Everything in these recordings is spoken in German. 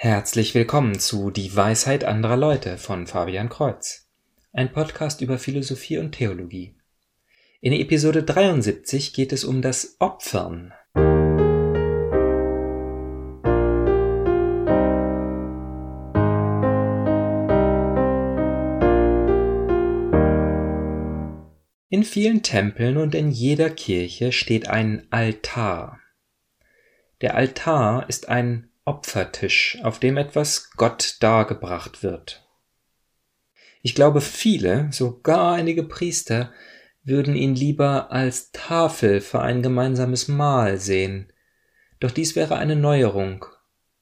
Herzlich willkommen zu Die Weisheit anderer Leute von Fabian Kreuz, ein Podcast über Philosophie und Theologie. In Episode 73 geht es um das Opfern. In vielen Tempeln und in jeder Kirche steht ein Altar. Der Altar ist ein Opfertisch, auf dem etwas Gott dargebracht wird. Ich glaube, viele, sogar einige Priester, würden ihn lieber als Tafel für ein gemeinsames Mahl sehen. Doch dies wäre eine Neuerung,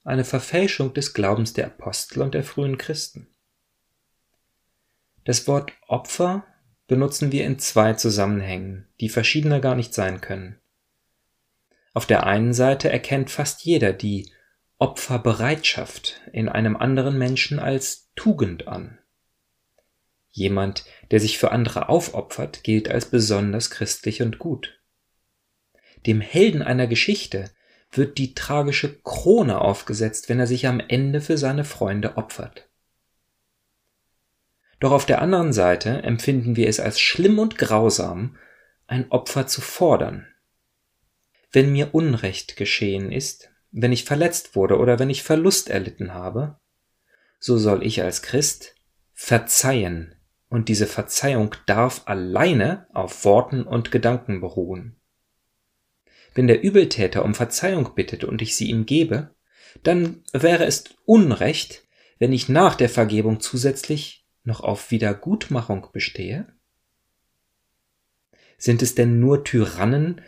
eine Verfälschung des Glaubens der Apostel und der frühen Christen. Das Wort Opfer benutzen wir in zwei Zusammenhängen, die verschiedener gar nicht sein können. Auf der einen Seite erkennt fast jeder die Opferbereitschaft in einem anderen Menschen als Tugend an. Jemand, der sich für andere aufopfert, gilt als besonders christlich und gut. Dem Helden einer Geschichte wird die tragische Krone aufgesetzt, wenn er sich am Ende für seine Freunde opfert. Doch auf der anderen Seite empfinden wir es als schlimm und grausam, ein Opfer zu fordern. Wenn mir Unrecht geschehen ist, wenn ich verletzt wurde oder wenn ich Verlust erlitten habe, so soll ich als Christ verzeihen, und diese Verzeihung darf alleine auf Worten und Gedanken beruhen. Wenn der Übeltäter um Verzeihung bittet und ich sie ihm gebe, dann wäre es Unrecht, wenn ich nach der Vergebung zusätzlich noch auf Wiedergutmachung bestehe? Sind es denn nur Tyrannen,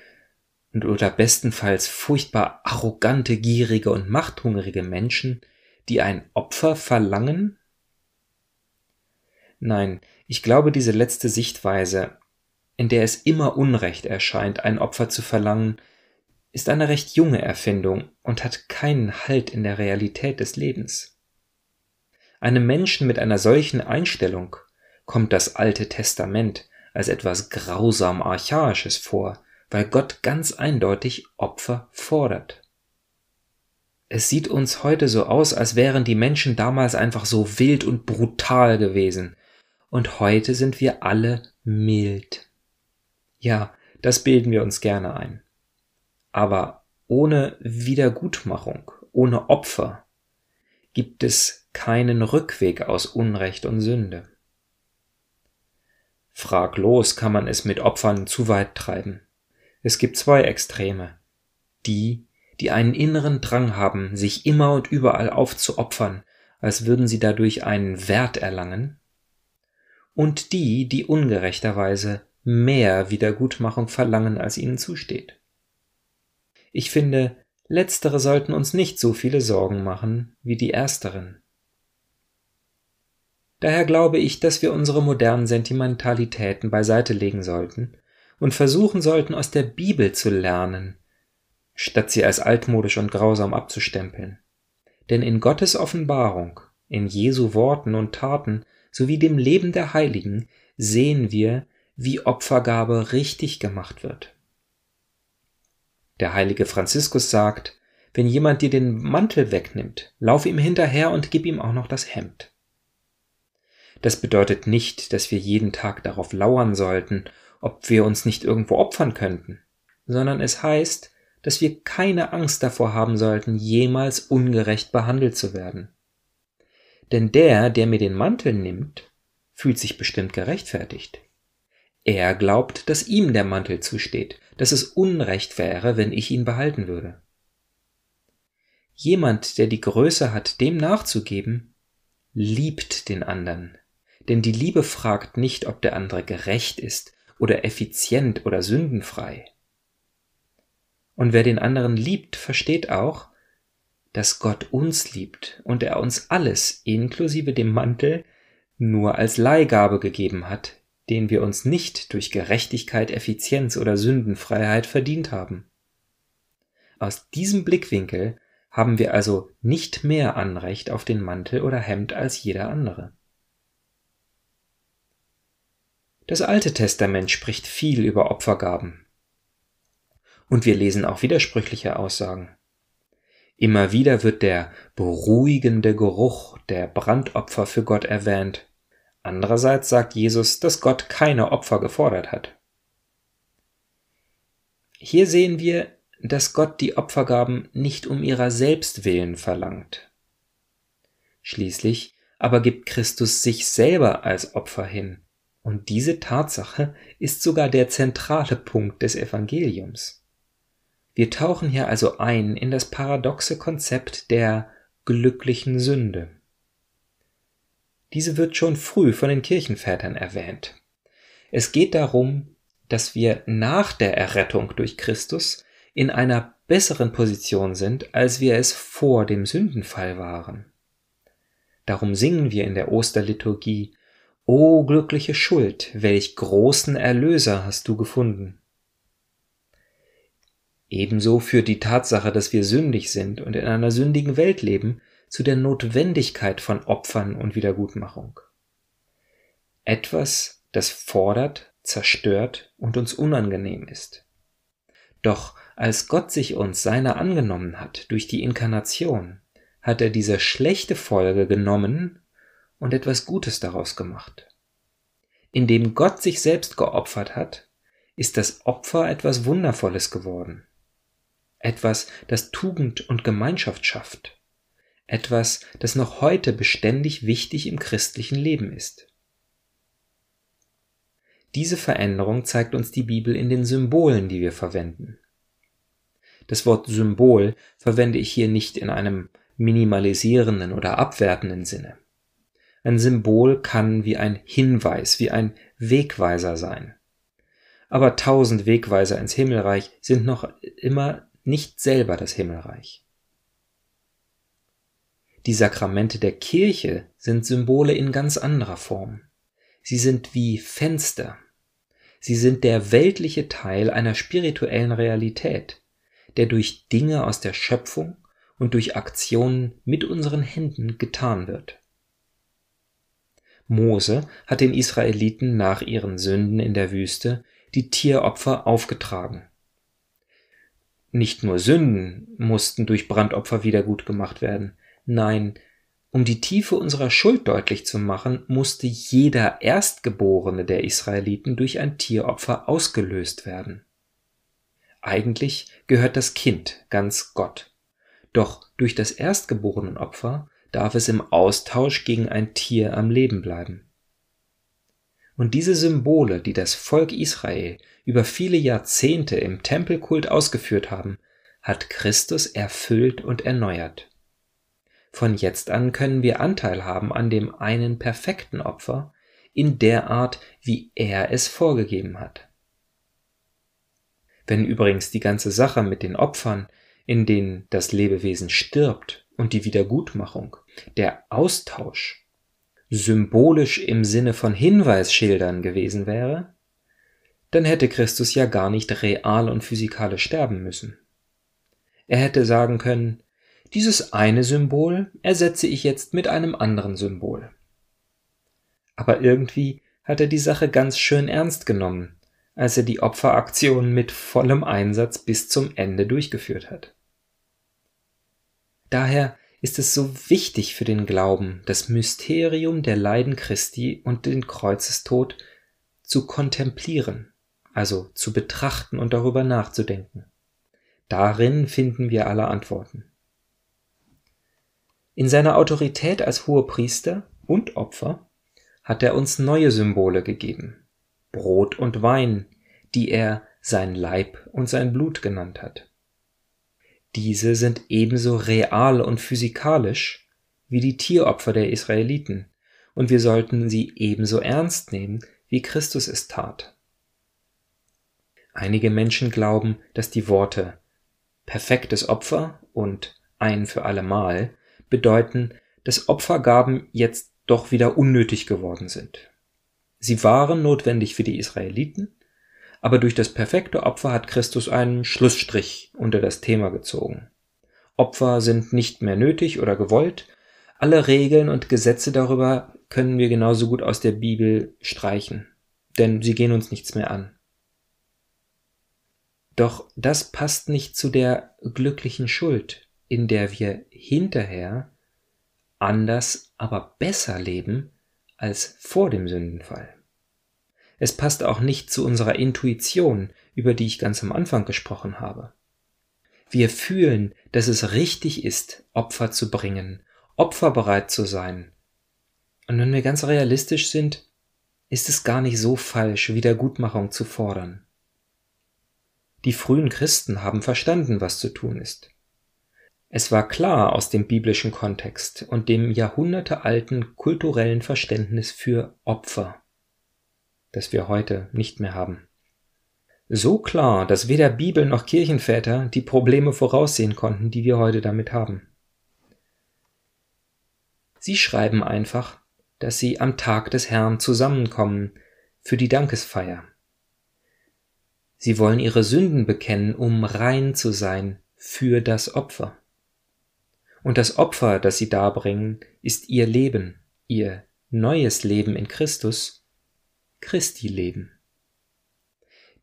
und oder bestenfalls furchtbar arrogante, gierige und machthungrige Menschen, die ein Opfer verlangen? Nein, ich glaube diese letzte Sichtweise, in der es immer Unrecht erscheint, ein Opfer zu verlangen, ist eine recht junge Erfindung und hat keinen Halt in der Realität des Lebens. Einem Menschen mit einer solchen Einstellung kommt das Alte Testament als etwas grausam Archaisches vor, weil Gott ganz eindeutig Opfer fordert. Es sieht uns heute so aus, als wären die Menschen damals einfach so wild und brutal gewesen, und heute sind wir alle mild. Ja, das bilden wir uns gerne ein. Aber ohne Wiedergutmachung, ohne Opfer gibt es keinen Rückweg aus Unrecht und Sünde. Fraglos kann man es mit Opfern zu weit treiben. Es gibt zwei Extreme. Die, die einen inneren Drang haben, sich immer und überall aufzuopfern, als würden sie dadurch einen Wert erlangen, und die, die ungerechterweise mehr Wiedergutmachung verlangen, als ihnen zusteht. Ich finde, letztere sollten uns nicht so viele Sorgen machen wie die ersteren. Daher glaube ich, dass wir unsere modernen Sentimentalitäten beiseite legen sollten und versuchen sollten, aus der Bibel zu lernen, statt sie als altmodisch und grausam abzustempeln. Denn in Gottes Offenbarung, in Jesu Worten und Taten sowie dem Leben der Heiligen sehen wir, wie Opfergabe richtig gemacht wird. Der heilige Franziskus sagt, wenn jemand dir den Mantel wegnimmt, lauf ihm hinterher und gib ihm auch noch das Hemd. Das bedeutet nicht, dass wir jeden Tag darauf lauern sollten ob wir uns nicht irgendwo opfern könnten, sondern es heißt, dass wir keine Angst davor haben sollten, jemals ungerecht behandelt zu werden. Denn der, der mir den Mantel nimmt, fühlt sich bestimmt gerechtfertigt. Er glaubt, dass ihm der Mantel zusteht, dass es Unrecht wäre, wenn ich ihn behalten würde. Jemand, der die Größe hat, dem nachzugeben, liebt den anderen. Denn die Liebe fragt nicht, ob der andere gerecht ist, oder effizient oder sündenfrei. Und wer den anderen liebt, versteht auch, dass Gott uns liebt und er uns alles, inklusive dem Mantel, nur als Leihgabe gegeben hat, den wir uns nicht durch Gerechtigkeit, Effizienz oder Sündenfreiheit verdient haben. Aus diesem Blickwinkel haben wir also nicht mehr Anrecht auf den Mantel oder Hemd als jeder andere. Das Alte Testament spricht viel über Opfergaben. Und wir lesen auch widersprüchliche Aussagen. Immer wieder wird der beruhigende Geruch der Brandopfer für Gott erwähnt. Andererseits sagt Jesus, dass Gott keine Opfer gefordert hat. Hier sehen wir, dass Gott die Opfergaben nicht um ihrer selbst willen verlangt. Schließlich aber gibt Christus sich selber als Opfer hin, und diese Tatsache ist sogar der zentrale Punkt des Evangeliums. Wir tauchen hier also ein in das paradoxe Konzept der glücklichen Sünde. Diese wird schon früh von den Kirchenvätern erwähnt. Es geht darum, dass wir nach der Errettung durch Christus in einer besseren Position sind, als wir es vor dem Sündenfall waren. Darum singen wir in der Osterliturgie O glückliche Schuld, welch großen Erlöser hast du gefunden. Ebenso führt die Tatsache, dass wir sündig sind und in einer sündigen Welt leben, zu der Notwendigkeit von Opfern und Wiedergutmachung. Etwas, das fordert, zerstört und uns unangenehm ist. Doch als Gott sich uns seiner angenommen hat durch die Inkarnation, hat er diese schlechte Folge genommen und etwas Gutes daraus gemacht. Indem Gott sich selbst geopfert hat, ist das Opfer etwas Wundervolles geworden etwas, das Tugend und Gemeinschaft schafft, etwas, das noch heute beständig wichtig im christlichen Leben ist. Diese Veränderung zeigt uns die Bibel in den Symbolen, die wir verwenden. Das Wort Symbol verwende ich hier nicht in einem minimalisierenden oder abwertenden Sinne. Ein Symbol kann wie ein Hinweis, wie ein Wegweiser sein. Aber tausend Wegweiser ins Himmelreich sind noch immer nicht selber das Himmelreich. Die Sakramente der Kirche sind Symbole in ganz anderer Form. Sie sind wie Fenster. Sie sind der weltliche Teil einer spirituellen Realität, der durch Dinge aus der Schöpfung und durch Aktionen mit unseren Händen getan wird. Mose hat den Israeliten nach ihren Sünden in der Wüste die Tieropfer aufgetragen. Nicht nur Sünden mussten durch Brandopfer wiedergutgemacht werden. Nein, um die Tiefe unserer Schuld deutlich zu machen, musste jeder Erstgeborene der Israeliten durch ein Tieropfer ausgelöst werden. Eigentlich gehört das Kind ganz Gott. Doch durch das Erstgeborenenopfer darf es im Austausch gegen ein Tier am Leben bleiben. Und diese Symbole, die das Volk Israel über viele Jahrzehnte im Tempelkult ausgeführt haben, hat Christus erfüllt und erneuert. Von jetzt an können wir Anteil haben an dem einen perfekten Opfer in der Art, wie er es vorgegeben hat. Wenn übrigens die ganze Sache mit den Opfern, in denen das Lebewesen stirbt, und die Wiedergutmachung, der Austausch, symbolisch im Sinne von Hinweisschildern gewesen wäre, dann hätte Christus ja gar nicht real und physikalisch sterben müssen. Er hätte sagen können, dieses eine Symbol ersetze ich jetzt mit einem anderen Symbol. Aber irgendwie hat er die Sache ganz schön ernst genommen, als er die Opferaktion mit vollem Einsatz bis zum Ende durchgeführt hat. Daher ist es so wichtig für den Glauben, das Mysterium der Leiden Christi und den Kreuzestod zu kontemplieren also zu betrachten und darüber nachzudenken. Darin finden wir alle Antworten. In seiner Autorität als Hohepriester und Opfer hat er uns neue Symbole gegeben, Brot und Wein, die er sein Leib und sein Blut genannt hat. Diese sind ebenso real und physikalisch wie die Tieropfer der Israeliten, und wir sollten sie ebenso ernst nehmen, wie Christus es tat. Einige Menschen glauben, dass die Worte perfektes Opfer und ein für allemal bedeuten, dass Opfergaben jetzt doch wieder unnötig geworden sind. Sie waren notwendig für die Israeliten, aber durch das perfekte Opfer hat Christus einen Schlussstrich unter das Thema gezogen. Opfer sind nicht mehr nötig oder gewollt, alle Regeln und Gesetze darüber können wir genauso gut aus der Bibel streichen, denn sie gehen uns nichts mehr an. Doch das passt nicht zu der glücklichen Schuld, in der wir hinterher anders, aber besser leben als vor dem Sündenfall. Es passt auch nicht zu unserer Intuition, über die ich ganz am Anfang gesprochen habe. Wir fühlen, dass es richtig ist, Opfer zu bringen, opferbereit zu sein. Und wenn wir ganz realistisch sind, ist es gar nicht so falsch, Wiedergutmachung zu fordern. Die frühen Christen haben verstanden, was zu tun ist. Es war klar aus dem biblischen Kontext und dem jahrhundertealten kulturellen Verständnis für Opfer, das wir heute nicht mehr haben. So klar, dass weder Bibel noch Kirchenväter die Probleme voraussehen konnten, die wir heute damit haben. Sie schreiben einfach, dass sie am Tag des Herrn zusammenkommen für die Dankesfeier. Sie wollen ihre Sünden bekennen, um rein zu sein für das Opfer. Und das Opfer, das sie darbringen, ist ihr Leben, ihr neues Leben in Christus, Christi Leben.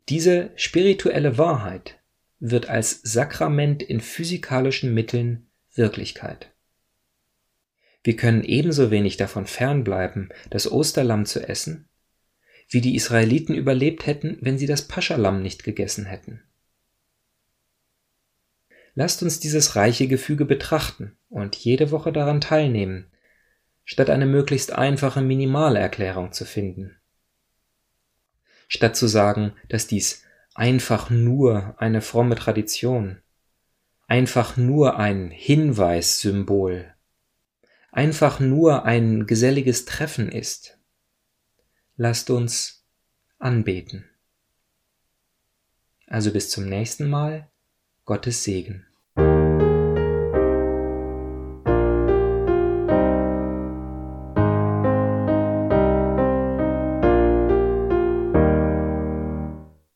Diese spirituelle Wahrheit wird als Sakrament in physikalischen Mitteln Wirklichkeit. Wir können ebenso wenig davon fernbleiben, das Osterlamm zu essen, wie die Israeliten überlebt hätten, wenn sie das Paschalamm nicht gegessen hätten. Lasst uns dieses reiche Gefüge betrachten und jede Woche daran teilnehmen, statt eine möglichst einfache Minimalerklärung zu finden. Statt zu sagen, dass dies einfach nur eine fromme Tradition, einfach nur ein Hinweissymbol einfach nur ein geselliges Treffen ist. Lasst uns anbeten. Also bis zum nächsten Mal, Gottes Segen.